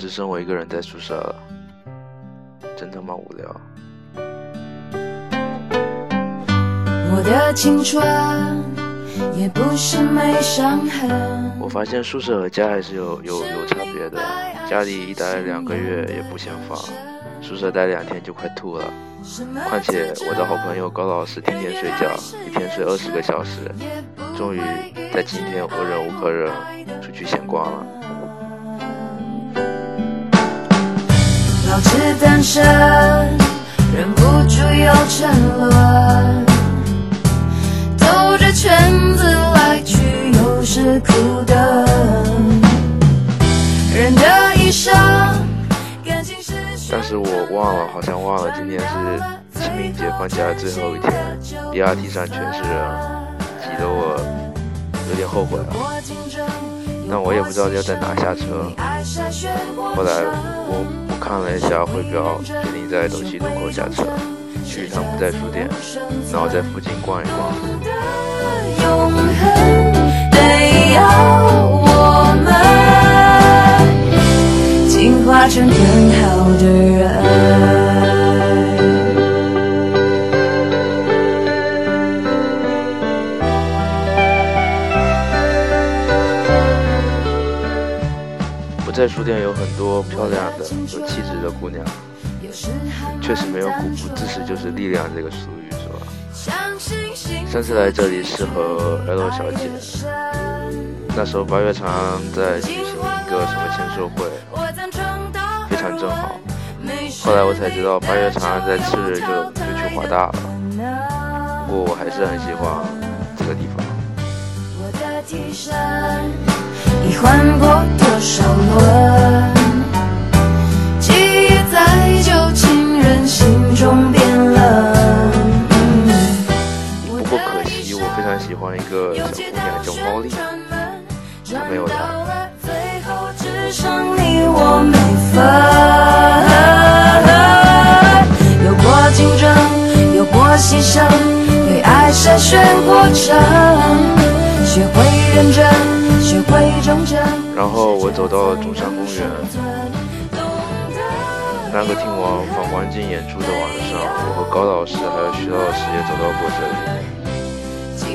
只剩我一个人在宿舍了，真他妈无聊。我的青春也不是没伤痕。我发现宿舍和家还是有有有差别的，家里一待两个月也不嫌烦，宿舍待两天就快吐了。况且我的好朋友高老师天天睡觉，一天睡二十个小时，终于在今天我忍无可忍，出去闲逛了。保持单身，忍不住又沉沦，兜着圈子来去，又是苦等。人的一生，感情是但是我忘了，好像忘了今天是清明节放假的最后一天，BRT 上全是人，挤得我有点后悔了。但我也不知道要在哪下车。后来我我看了一下汇表，决定在斗西路口下车，去一趟不在书店，然后在附近逛一逛。在书店有很多漂亮的、有气质的姑娘，确实没有“苦不自食就是力量”这个俗语，是吧？上次来这里是和 L 小姐，那时候八月长安在举行一个什么签售会，非常正好。后来我才知道八月长安在次日就就去华大了，不过我还是很喜欢这个地方。我的替身已换过多少非常喜欢一个小姑娘叫猫丽，她没有来。最后只剩你我没分。有过竞争，有过牺牲，对爱筛选过程，学会认真，学会忠贞。然后我走到了中山公园，那个听完反光镜演出的晚上，我和高老师还有徐老师也走到过这里。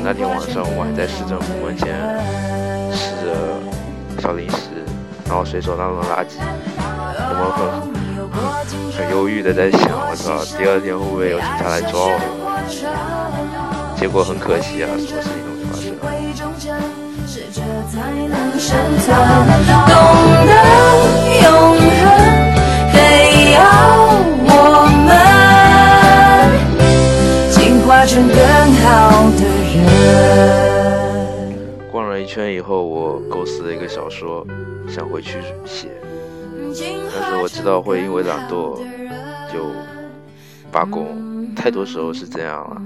那天晚上我还在市政府门前吃着小零食，然后随手扔了垃圾。我们很很忧郁的在想，我操，第二天会不会有警察来抓我？结果很可惜啊，什么事情都没发生。一圈以后，我构思了一个小说，想回去写，但是我知道会因为懒惰就罢工，太多时候是这样了。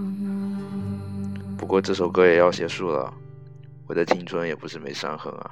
不过这首歌也要结束了，我的青春也不是没伤痕啊。